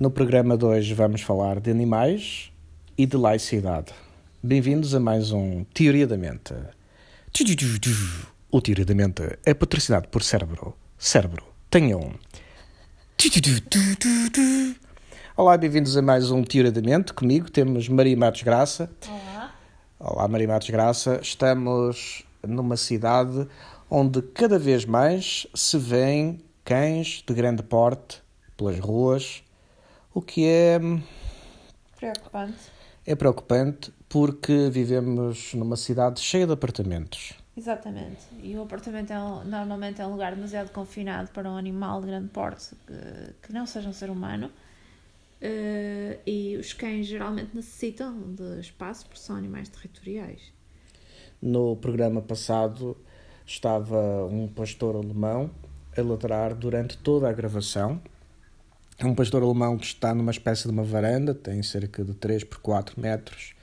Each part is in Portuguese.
No programa de hoje vamos falar de animais e de laicidade. Bem-vindos a mais um Teoria da Mente. O Teoria da Mente é patrocinado por Cérebro. Cérebro, tenha um. Olá, bem-vindos a mais um Teoria da Mente. Comigo temos Maria Matos Graça. Olá. Olá, Maria Matos Graça. Estamos numa cidade onde cada vez mais se vêem cães de grande porte pelas ruas, o que é, Preocupante. é preocupante porque vivemos numa cidade cheia de apartamentos. Exatamente. E o apartamento é normalmente é um lugar demasiado confinado para um animal de grande porte que, que não seja um ser humano. Eh, e os cães geralmente necessitam de espaço porque são animais territoriais. No programa passado estava um pastor alemão a ladrar durante toda a gravação. É um pastor alemão que está numa espécie de uma varanda, tem cerca de 3 por 4 metros.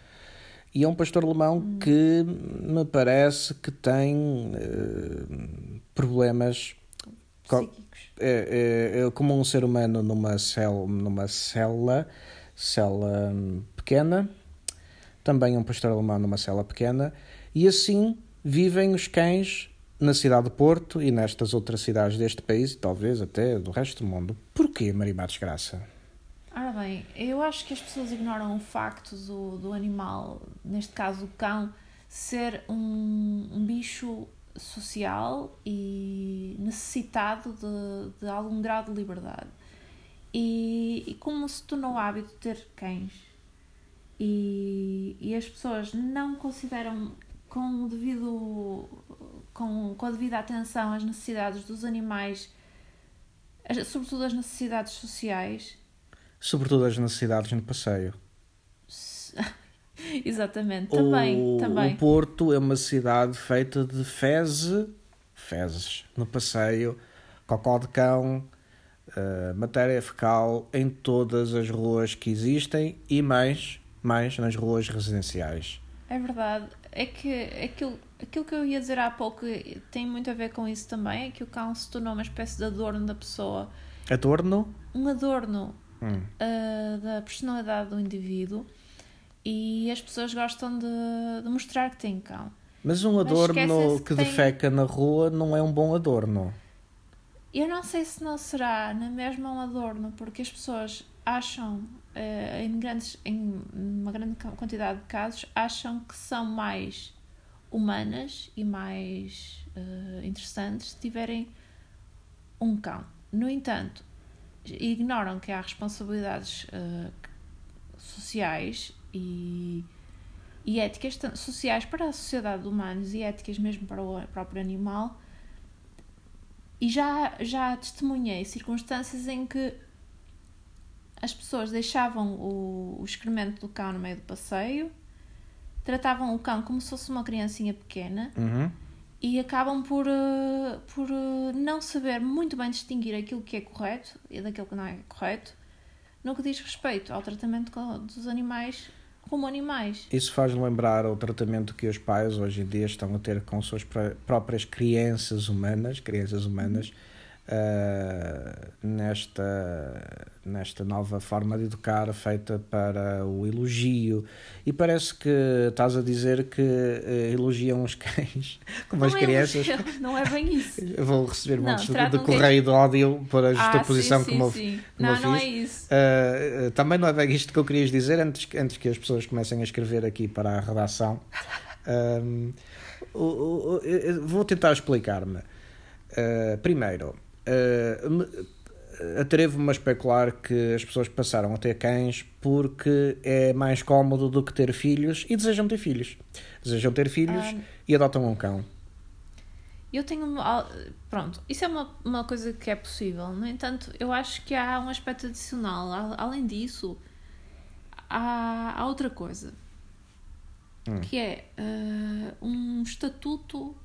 E é um pastor alemão que me parece que tem eh, problemas Co- Psíquicos. é, é- é como um ser humano numa célula, numa célula, célula hum, pequena, também um pastor alemão numa célula pequena, e assim vivem os cães na cidade de Porto e nestas outras cidades deste país e talvez até do resto do mundo. Porquê, Marimar Desgraça? Ora bem, eu acho que as pessoas ignoram o facto do, do animal, neste caso o cão, ser um, um bicho social e necessitado de, de algum grau de liberdade. E, e como se tornou hábito ter cães e, e as pessoas não consideram com, o devido, com, com a devida atenção as necessidades dos animais, sobretudo as necessidades sociais, Sobretudo as necessidades no passeio. Exatamente, também, o, também. o Porto é uma cidade feita de fezes, fezes no passeio, cocó de cão, eh, matéria fecal em todas as ruas que existem e mais, mais nas ruas residenciais. É verdade. É que aquilo, aquilo que eu ia dizer há pouco tem muito a ver com isso também, é que o cão se tornou uma espécie de adorno da pessoa. Adorno? Um adorno Hum. ah, da personalidade do indivíduo e as pessoas gostam de, de mostrar que têm cão. Mas um Mas adorno esquecem-se que que tem- defeca na rua não é um bom adorno. Eu não sei se não será na mesma um adorno, porque as pessoas acham, em, grandes, em uma grande quantidade de casos, acham que são mais humanas e mais eh, interessantes se tiverem um cão. No entanto, ignoram que há responsabilidades eh, sociais e, e éticas sociais para a sociedade de humanos e éticas mesmo para o próprio animal e já, já testemunhei circunstâncias em que as pessoas deixavam o, o excremento do cão no meio do passeio, tratavam o cão como se fosse uma criancinha pequena Uhum. e acabam por, eh, por eh, não saber muito bem distinguir aquilo que é correto e daquilo que não é correto no que diz respeito ao tratamento dos animais como animais. Isso faz lembrar o tratamento que os pais hoje em dia estão a ter com suas pró- próprias crianças humanas, crianças humanas, ah, nesta, nesta nova forma de educar feita para o elogio. E parece que estás a dizer que eh, elogiam os cães como as não, é, crianças. não é bem isso. Vou receber Não, montes de, correio de ódio por a justa Ah, posição sim, como sim, sim. como Não, não é isso. Uh, uh, também não é bem isto que eu querias dizer antes, que- antes que as pessoas comecem a escrever aqui para a redação. Um, vou tentar explicar-me. Uh, primeiro, uh, me- atrevo-me a especular que as pessoas passaram a ter cães porque é mais cómodo do que ter filhos e desejam ter filhos. Desejam ter filhos Ah. e adotam um cão. Eu tenho. Pronto, isso é uma, uma coisa que é possível. No entanto, eu acho que há um aspecto adicional. Além disso, há, há outra coisa. Hum. Que é eh, um estatuto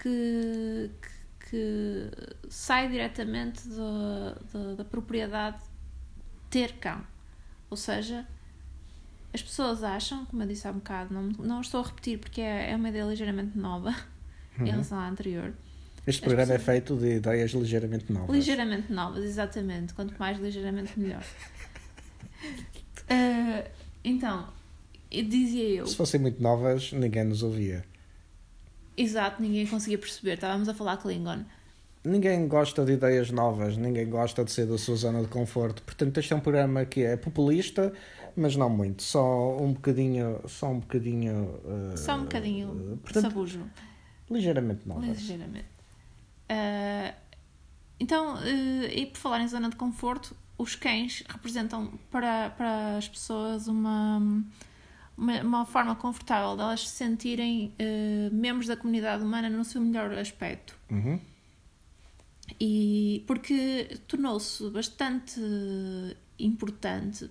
que, que, que sai diretamente da, da, da propriedade ter cão. Ou seja, as pessoas acham, como eu disse há um bocado, não, não estou a repetir porque é, é uma ideia ligeiramente nova em relação à anterior. Este programa é feito de ideias ligeiramente novas. Ligeiramente novas, exatamente. Quanto mais ligeiramente melhor. uh, então, dizia eu. Se fossem muito novas, ninguém nos ouvia. Exato, ninguém conseguia perceber. Estávamos a falar Klingon. Ninguém gosta de ideias novas, ninguém gosta de ser da sua zona de conforto. Portanto, este é um programa que é populista, mas não muito. Só um bocadinho. Só um bocadinho. Uh, só um bocadinho. Uh, portanto, sabujo. Ligeiramente novas. Ligeiramente. Uh, então, uh, e por falar em zona de conforto, os cães representam para, para as pessoas uma, uma, uma forma confortável de elas se sentirem uh, membros da comunidade humana no seu melhor aspecto. Uhum. E porque tornou-se bastante importante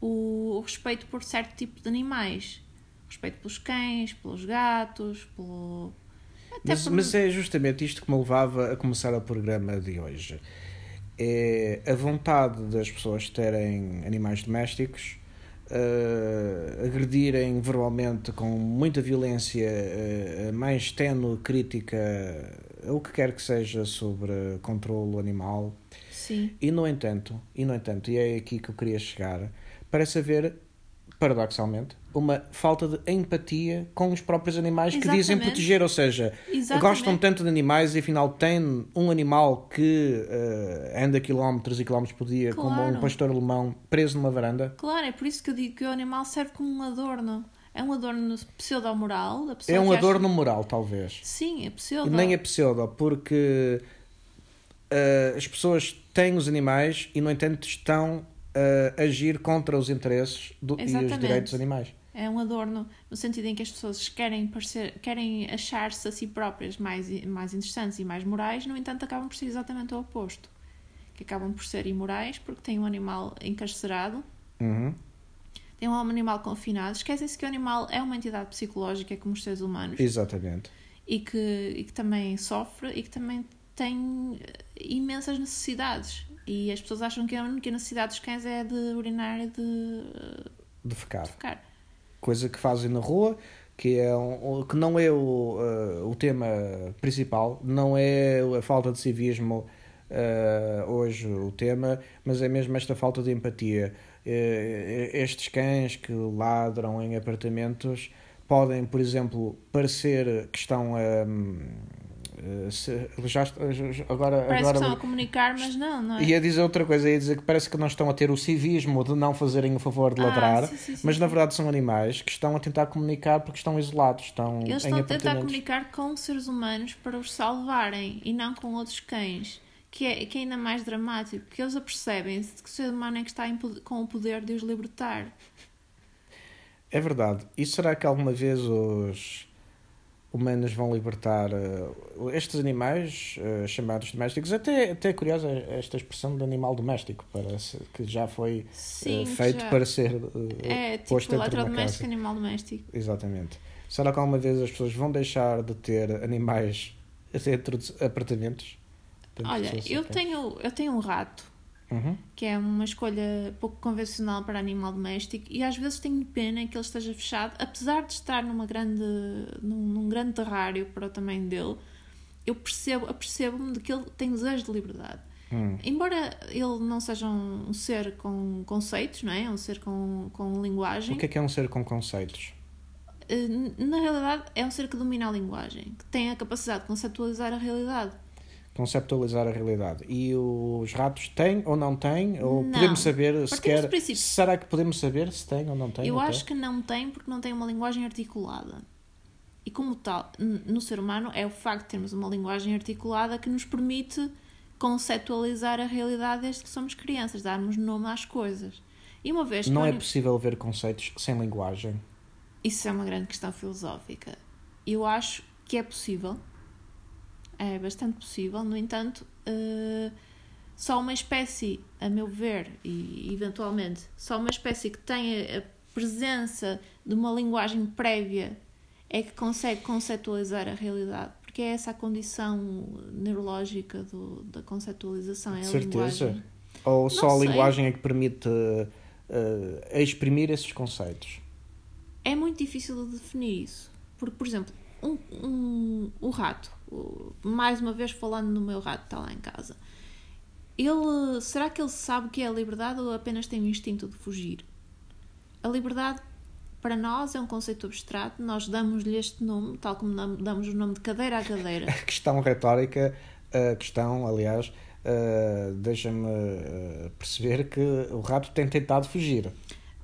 o, o, respeito por certo tipo de animais. Respeito pelos cães, pelos gatos, pelo. Mas, mas é justamente isto que me levava a começar o programa de hoje. É a vontade das pessoas terem animais domésticos uh, agredirem verbalmente com muita violência uh, mais tenue crítica o que quer que seja sobre controle animal. Sim. E no entanto, e no entanto, e é aqui que eu queria chegar, parece haver paradoxalmente, uma falta de empatia com os próprios animais Exatamente. que dizem proteger, ou seja, Exatamente. gostam tanto de animais e afinal têm um animal que uh, anda quilómetros e quilómetros por dia, claro. como um pastor alemão preso numa varanda. Claro, é por isso que eu digo que o animal serve como um adorno. É um adorno pseudo-moral. É um adorno acha... moral, talvez. Sim, é pseudo. Nem é pseudo, porque uh, as pessoas têm os animais e, no entanto, estão uh, agir contra os interesses do, e os direitos dos animais. É um adorno no sentido em que as pessoas querem, parecer, querem achar-se a si próprias mais, mais interessantes e mais morais, no entanto, acabam por ser exatamente o oposto. Que acabam por ser imorais porque têm um animal encarcerado, uhum. têm um animal confinado, esquecem-se que o animal é uma entidade psicológica como os seres humanos. Exatamente. E que, e que também sofre e que também tem imensas necessidades. E as pessoas acham que a única necessidade dos cães é de urinar e de, de ficar. De. Coisa que fazem na rua, que, é um, que não é o, uh, o tema principal, não é a falta de civismo uh, hoje o tema, mas é mesmo esta falta de empatia. Uh, estes cães que ladram em apartamentos podem, por exemplo, parecer que estão a. Eh, se, já, agora, parece agora, que estão a comunicar, mas não, não é? Ia dizer outra coisa, ia dizer que parece que não estão a ter o civismo de não fazerem o favor de ah, ladrar, sim, sim, sim, mas na verdade são animais que estão a tentar comunicar porque estão isolados. Estão Eles estão a tentar comunicar com seres humanos para os salvarem e não com outros cães. Que é, que é ainda mais dramático, porque eles apercebem-se que o ser humano é que está com o poder de os libertar. É verdade. E será que alguma vez os humanos vão libertar uh, estes animais uh, chamados domésticos. Até, até é curiosa esta expressão de animal doméstico, parece que já foi Sim, uh, feito já. para ser é, posto tipo dentro de uma casa. animal doméstico. Exatamente. Será que alguma vez as pessoas vão deixar de ter animais dentro de apartamentos? Dentro Olha, eu tenho, eu tenho um rato uhum. que é uma escolha pouco convencional para animal doméstico e às vezes tenho pena que ele esteja fechado, apesar de estar numa grande, num, num grande terrário para o tamanho dele, eu percebo, apercebo-me de que ele tem desejo de liberdade. Hum. Embora ele não seja um, um, ser com conceitos, não é? Um ser com, com linguagem. O que é que é um ser com conceitos? Eh, na realidade, é um ser que domina a linguagem, que tem a capacidade de conceptualizar a realidade conceptualizar a realidade. E os ratos têm ou não têm? Ou não. podemos saber sequer. Será que podemos saber se têm ou não têm? Eu acho que não têm porque não têm uma linguagem articulada. E como tal, no ser humano é o facto de termos uma linguagem articulada que nos permite conceptualizar a realidade desde que somos crianças, darmos nome às coisas. E uma vez Não é possível ver conceitos sem linguagem. Isso é uma grande questão filosófica. Eu acho que é possível é bastante possível, no entanto, uh, só uma espécie, a meu ver, e eventualmente, só uma espécie que tenha a presença de uma linguagem prévia é que consegue conceptualizar a realidade. Porque é essa a condição neurológica do, da conceptualização. É a certeza. Linguagem. Ou Não só sei. a linguagem é que permite uh, exprimir esses conceitos? É muito difícil de definir isso. Porque, por exemplo, um, um, o rato mais uma vez falando no meu rato que está lá em casa. Ele, será que ele sabe o que é a liberdade ou apenas tem o instinto de fugir? A liberdade para nós é um conceito abstrato, nós damos-lhe este nome, tal como dam- damos o nome de cadeira a cadeira. questão retórica, a questão, aliás, deixa-me perceber que o rato tem tentado fugir.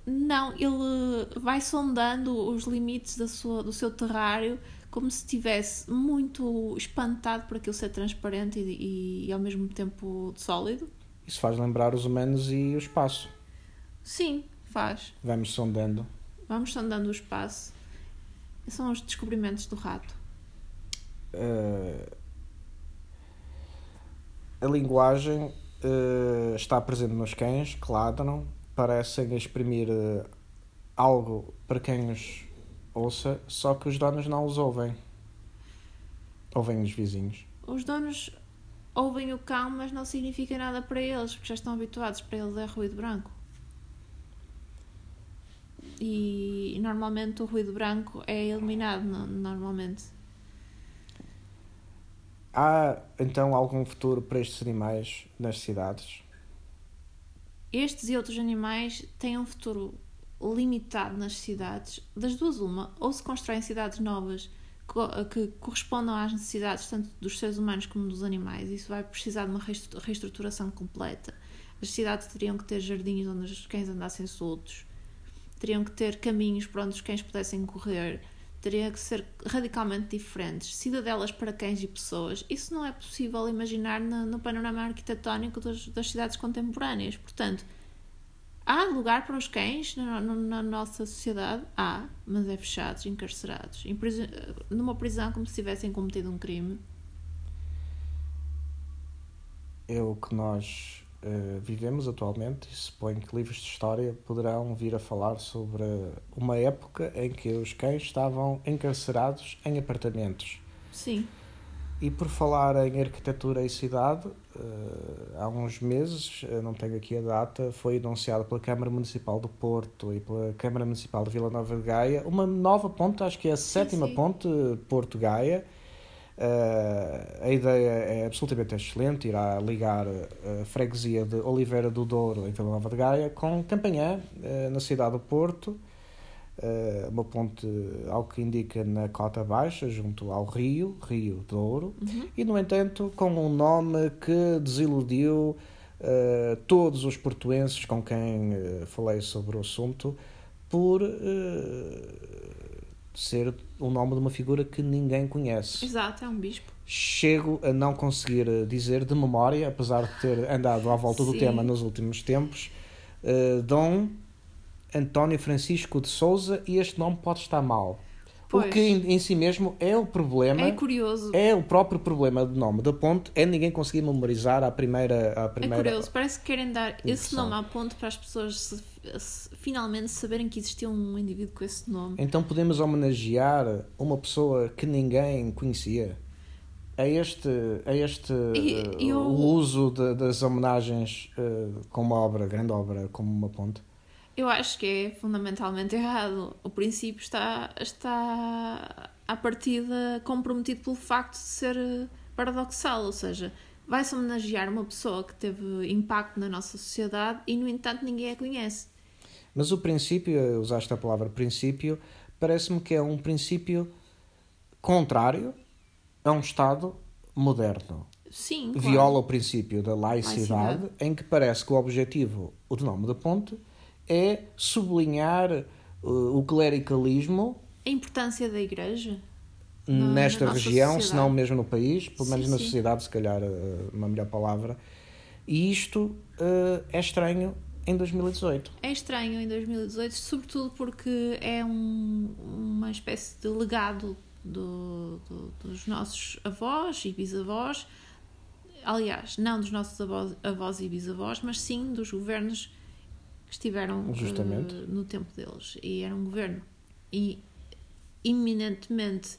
Não, ele vai sondando os limites da sua, do seu terrário como se estivesse muito espantado por aquilo ser transparente e, e ao mesmo tempo sólido. Isso faz lembrar os humanos e o espaço. Sim, faz. Vamos sondando. Vamos sondando o espaço. São os descobrimentos do rato. Uh, a linguagem uh, está presente nos cães que ladram, parecem exprimir uh, algo para quem os ouça, só que os donos não os ouvem. Ouvem os vizinhos. Os donos ouvem o cão, mas não significa nada para eles, porque já estão habituados. Para eles é ruído branco. E normalmente o ruído branco é eliminado, no- normalmente. Há então algum futuro para estes animais nas cidades? Estes e outros animais têm um futuro limitado nas cidades. Das duas, uma, ou se constroem cidades novas co- que correspondam às necessidades tanto dos seres humanos como dos animais. Isso vai precisar de uma reestru- reestruturação completa. As cidades teriam que ter jardins onde os cães andassem soltos, teriam que ter caminhos por onde os cães pudessem correr, teriam que ser radicalmente diferentes. Cidadelas para cães e pessoas. Isso não é possível imaginar no, no panorama arquitetónico das, das cidades contemporâneas. Portanto, Há lugar para os cães na, na- na nossa sociedade? Há, mas é fechados, encarcerados, em numa prisão como se tivessem cometido um crime. É o que nós eh, vivemos atualmente e suponho que livros de história poderão vir a falar sobre uma época em que os cães estavam encarcerados em apartamentos. Sim, E por falar em arquitetura e cidade, eh, há uns meses, não tenho aqui a data, foi anunciado pela Câmara Municipal do Porto e pela Câmara Municipal de Vila Nova de Gaia uma nova ponte, acho que é a sétima sim. ponte Porto-Gaia. Eh, a ideia é absolutamente excelente, irá ligar a freguesia de Oliveira do Douro, em Vila Nova de Gaia, com Campanhã, eh, na cidade do Porto. Eh, uma ponte, ao que indica, na cota baixa, junto ao rio, Rio Douro, Uhum. e, no entanto, com um nome que desiludiu eh, todos os portuenses com quem eh, falei sobre o assunto, por eh, ser o nome de uma figura que ninguém conhece. exato, é um bispo. Chego a não conseguir dizer de memória, apesar de ter andado à volta do Sim. tema nos últimos tempos, Dom António Francisco de Souza, e este nome pode estar mal. O Pois. que em, em si mesmo é o problema. É curioso. É o próprio problema do nome da ponte, é ninguém conseguir memorizar a primeira. A É primeira curioso, parece que querem dar esse impressão. nome à ponte para as pessoas se- se- finalmente saberem que existia um indivíduo com esse nome. Então podemos homenagear uma pessoa que ninguém conhecia. É este, é este E- eh, eu- o uso de- das homenagens eh, com uma obra, grande obra, como uma ponte. Eu acho que é fundamentalmente errado. O princípio está, está à partida comprometido pelo facto de ser paradoxal, ou seja, vai-se homenagear uma pessoa que teve impacto na nossa sociedade e, no entanto, ninguém a conhece. Mas o princípio, usaste a palavra princípio, parece-me que é um princípio contrário a um Estado moderno. Sim, claro. viola o princípio da laicidade, Laicidade. em que parece que o objetivo, o nome da ponte, é sublinhar uh, o clericalismo A importância da igreja. Nesta na região, sociedade. se não mesmo no país, pelo Sim, menos na sim. sociedade, se calhar uh, uma melhor palavra. E isto uh, é estranho em 2018. É estranho em 2018, sobretudo porque é um- uma espécie de legado do- do- dos nossos avós e bisavós. Aliás, não dos nossos avós, avós e bisavós, mas sim dos governos que estiveram eh, no tempo deles. E era um governo e eminentemente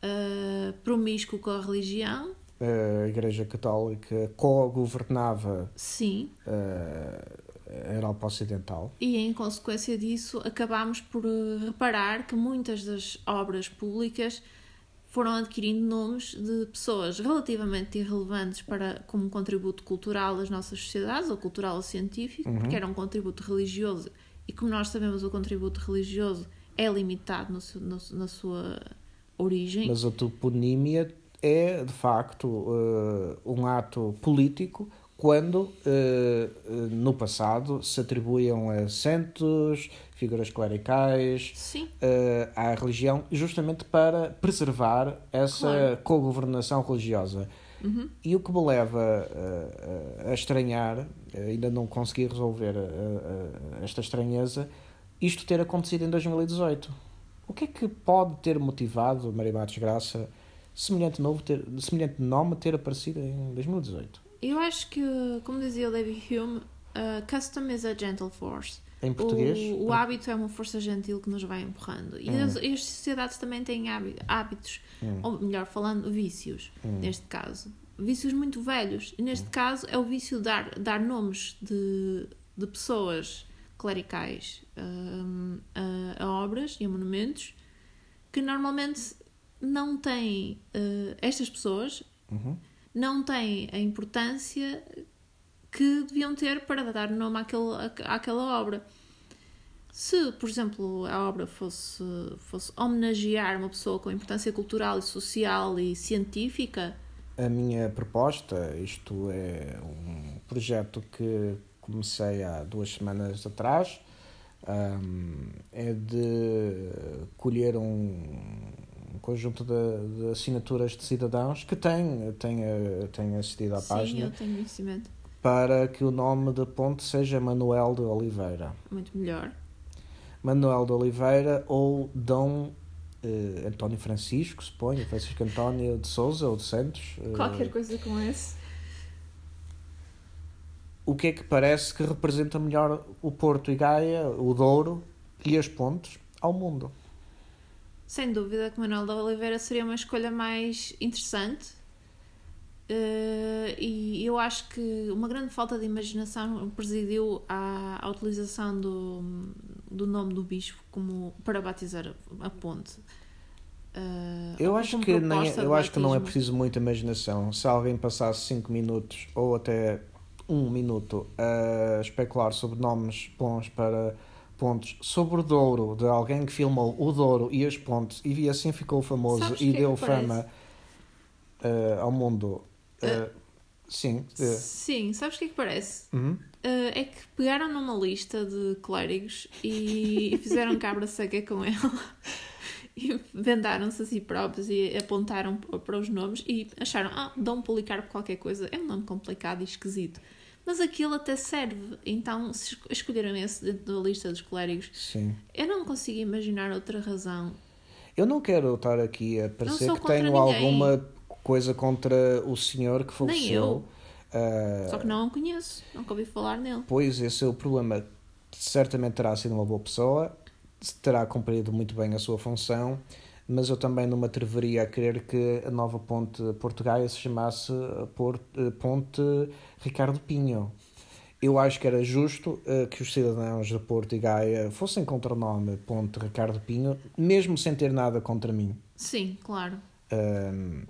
eh, promíscuo com a religião, A Igreja Católica co-governava sim, uh, a Europa Ocidental. E em consequência disso, acabámos por reparar que muitas das obras públicas foram adquirindo nomes de pessoas relativamente irrelevantes para como contributo cultural das nossas sociedades, ou cultural ou científico, Uhum. porque era um contributo religioso, e como nós sabemos, o contributo religioso é limitado no no- na sua origem. Mas a toponímia é, de facto, eh, um ato político quando, eh, eh, no passado, se atribuíam a santos, figuras clericais, eh, à religião, justamente para preservar essa Claro. co-governação religiosa. Uhum. E o que me leva eh, a estranhar, ainda não consegui resolver esta estranheza, isto ter acontecido em 2018. O que é que pode ter motivado Maria Matos Graça semelhante, novo ter, semelhante nome ter aparecido em 2018? Eu acho que, como dizia o David Hume, uh, custom is a gentle force. Em português? O, o hábito é uma força gentil que nos vai empurrando. E Hum. as, e as sociedades também têm hábi- hábitos, Hum. ou melhor falando, vícios, Hum. neste caso. Vícios muito velhos. E neste caso é o vício de dar, dar nomes de, de pessoas clericais hum, a, a obras e a monumentos que normalmente não têm. eh, estas pessoas Uhum. Não têm a importância que deviam ter para dar nome àquele, àquela obra. Se, por exemplo, a obra fosse, fosse homenagear uma pessoa com importância cultural e social e científica, A minha proposta, isto é um projeto que comecei há duas semanas atrás, hum, é de colher um, um conjunto de, de assinaturas de cidadãos que têm, têm, têm acedido à sim, página eu tenho conhecimento para que o nome da ponte seja Manuel de Oliveira. muito melhor. Manuel de Oliveira ou Dom eh, António Francisco, suponho, Francisco António de Souza ou de Santos. eh, Qualquer coisa com esse. o que é que parece que representa melhor o Porto e Gaia, o Douro e as pontes ao mundo. Sem dúvida que Manuel da Oliveira seria uma escolha mais interessante. Eh, e eu acho que uma grande falta de imaginação presidiu à, à utilização do, do nome do bispo como para batizar a, ponte. Eh, Eu acho que, nem, de eu acho que não é preciso muita imaginação. Se alguém passasse 5 minutos ou até um minuto a especular sobre nomes bons para pontes, sobre o Douro, de alguém que filmou o Douro e as pontes e assim ficou famoso Sabes e é deu fama eh, ao mundo. Eh, sim. Sim, sabes o que é que parece? uhum. Eh, é que pegaram numa lista de clérigos e fizeram cabra seca com ele e vendaram-se a si próprios e apontaram para os nomes e acharam, ah, Dom Policarpo qualquer coisa, é um nome complicado e esquisito. Mas aquilo até serve, então se es- escolheram esse dentro da lista dos clérigos, Sim. eu não consigo imaginar outra razão. Eu não quero estar aqui a parecer que tenho ninguém. alguma coisa contra o senhor que faleceu. eu. Ah, Só que não o conheço, nunca ouvi falar nele. Pois esse é o problema. Certamente terá sido uma boa pessoa, terá cumprido muito bem a sua função, mas eu também não me atreveria a querer que a nova ponte portuguesa se chamasse eh, Ponte Ricardo Pinho. Eu acho que era justo eh, que os cidadãos de Porto e Gaia fossem contra o nome Ponte Ricardo Pinho, mesmo sem ter nada contra mim. Sim, claro. Um,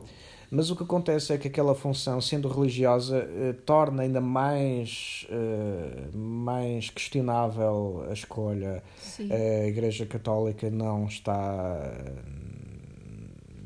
mas o que acontece é que aquela função, sendo religiosa, eh, torna ainda mais, eh, mais questionável a escolha. Sim. A Igreja Católica não está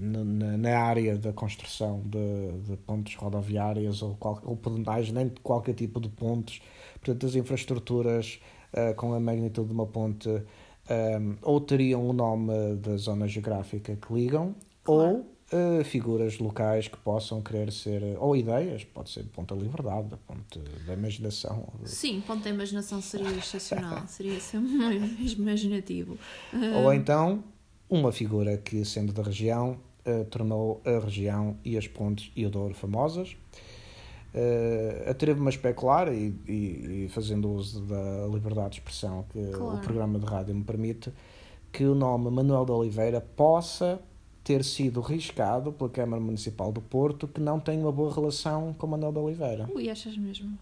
na, na- área da construção de, de pontes rodoviárias ou, qual, ou pedonais, nem de qualquer tipo de pontes. Portanto, as infraestruturas eh, com a magnitude de uma ponte um, ou teriam o nome da zona geográfica que ligam, Claro. ou eh, figuras locais que possam querer ser, ou ideias, pode ser Ponta Liberdade, Ponte da Imaginação. Sim, ponto da imaginação seria excepcional, seria sempre mais imaginativo. Ou então uma figura que, sendo da região, eh, tornou a região e as pontes e o Douro famosas. Uh, Atrevo-me a especular e, e- e fazendo uso da liberdade de expressão que Claro. o programa de rádio me permite, que o nome Manuel de Oliveira possa ter sido riscado pela Câmara Municipal do Porto, que não tem uma boa relação com Manuel de Oliveira. Ui, achas mesmo?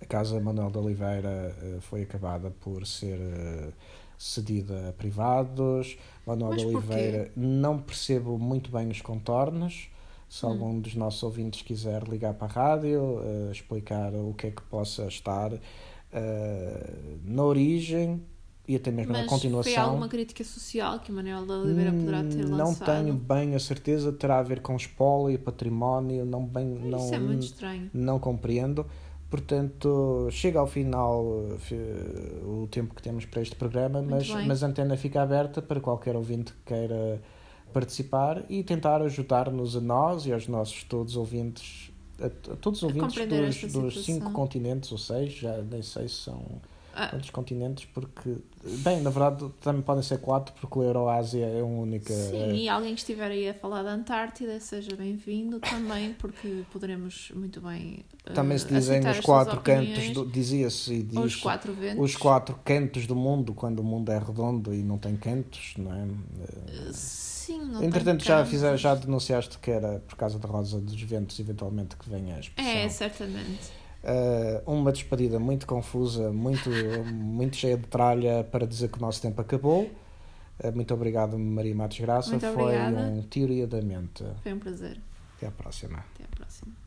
A casa Manuel de Oliveira eh, foi acabada por ser cedida a privados. Manuel de? Oliveira, não percebo muito bem os contornos. Se Hum. algum dos nossos ouvintes quiser ligar para a rádio, eh, explicar o que é que possa estar eh, na origem e até mesmo na Mas continuação. foi alguma crítica social que Manuel Oliveira poderá ter Hum, Não lançado? tenho bem a certeza, terá a ver com espólio, património, não bem, não, Isso é muito estranho. não compreendo. Portanto, chega ao final eh, o tempo que temos para este programa, Muito mas, bem. mas a antena fica aberta para qualquer ouvinte que queira participar e tentar ajudar-nos a nós e aos nossos todos ouvintes, a, a todos os ouvintes dos, dos cinco continentes, ou seis, já nem sei se são Ah, quantos continentes, porque, bem, na verdade também podem ser quatro, porque o Euroásia é uma única. Sim, e alguém que estiver aí a falar da Antártida, seja bem-vindo também, porque poderemos muito bem. eh, Também se dizem os quatro cantos, do- dizia-se e diz os quatro ventos. os quatro cantos do mundo, quando o mundo é redondo e não tem cantos, não é? Eh, Sim, não Entretanto, tem já, fizer, já denunciaste que era por causa da rosa dos ventos, eventualmente, que vem a expressão. É, certamente. Uh, uma despedida muito confusa, muito, muito cheia de tralha para dizer que o nosso tempo acabou. Uh, muito obrigado, Maria Matos Graça. Muito Foi obrigada. um Teoria da Mente. Foi um prazer. Até à próxima. Até à próxima.